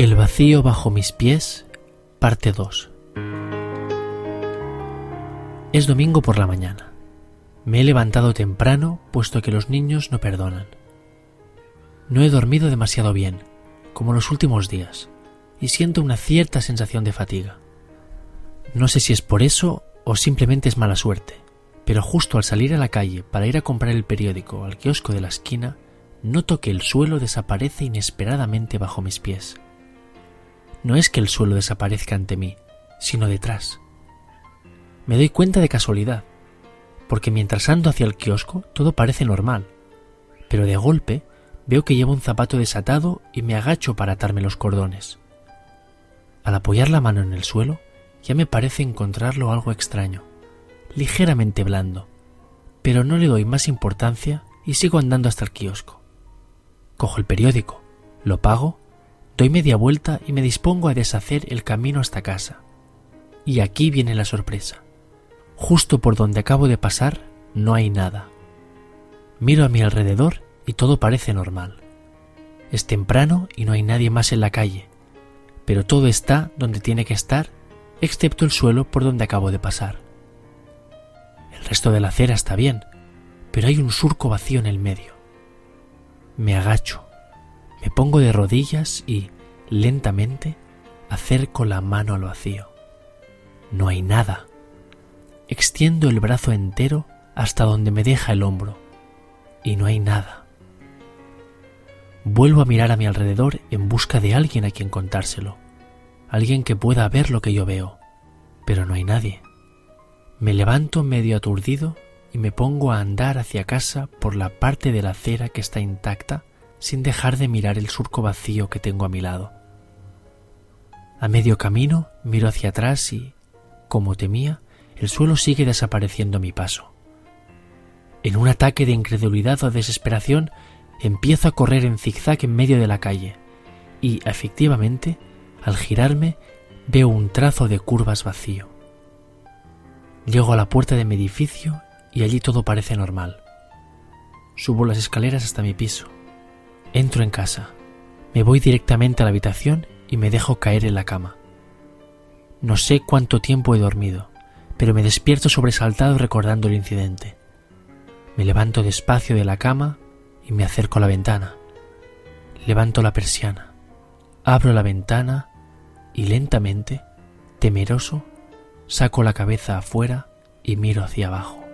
El vacío bajo mis pies, parte 2. Es domingo por la mañana. Me he levantado temprano puesto que los niños no perdonan. No he dormido demasiado bien, como los últimos días, y siento una cierta sensación de fatiga. No sé si es por eso o simplemente es mala suerte, pero justo al salir a la calle para ir a comprar el periódico al kiosco de la esquina, noto que el suelo desaparece inesperadamente bajo mis pies. No es que el suelo desaparezca ante mí, sino detrás. Me doy cuenta de casualidad, porque mientras ando hacia el kiosco todo parece normal, pero de golpe veo que llevo un zapato desatado y me agacho para atarme los cordones. Al apoyar la mano en el suelo, ya me parece encontrarlo algo extraño, ligeramente blando, pero no le doy más importancia y sigo andando hasta el kiosco. Cojo el periódico, lo pago, doy media vuelta y me dispongo a deshacer el camino hasta casa. Y aquí viene la sorpresa. Justo por donde acabo de pasar no hay nada. Miro a mi alrededor y todo parece normal. Es temprano y no hay nadie más en la calle, pero todo está donde tiene que estar excepto el suelo por donde acabo de pasar. El resto de la acera está bien, pero hay un surco vacío en el medio. Me agacho, me pongo de rodillas y, lentamente, acerco la mano al vacío. No hay nada. Extiendo el brazo entero hasta donde me deja el hombro, y no hay nada. Vuelvo a mirar a mi alrededor en busca de alguien a quien contárselo alguien que pueda ver lo que yo veo, pero no hay nadie. Me levanto medio aturdido y me pongo a andar hacia casa por la parte de la acera que está intacta sin dejar de mirar el surco vacío que tengo a mi lado. A medio camino miro hacia atrás y, como temía, el suelo sigue desapareciendo a mi paso. En un ataque de incredulidad o desesperación, empiezo a correr en zigzag en medio de la calle y, efectivamente, al girarme veo un trazo de curvas vacío. Llego a la puerta de mi edificio y allí todo parece normal. Subo las escaleras hasta mi piso. Entro en casa. Me voy directamente a la habitación y me dejo caer en la cama. No sé cuánto tiempo he dormido, pero me despierto sobresaltado recordando el incidente. Me levanto despacio de la cama y me acerco a la ventana. Levanto la persiana, abro la ventana y lentamente, temeroso, saco la cabeza afuera y miro hacia abajo.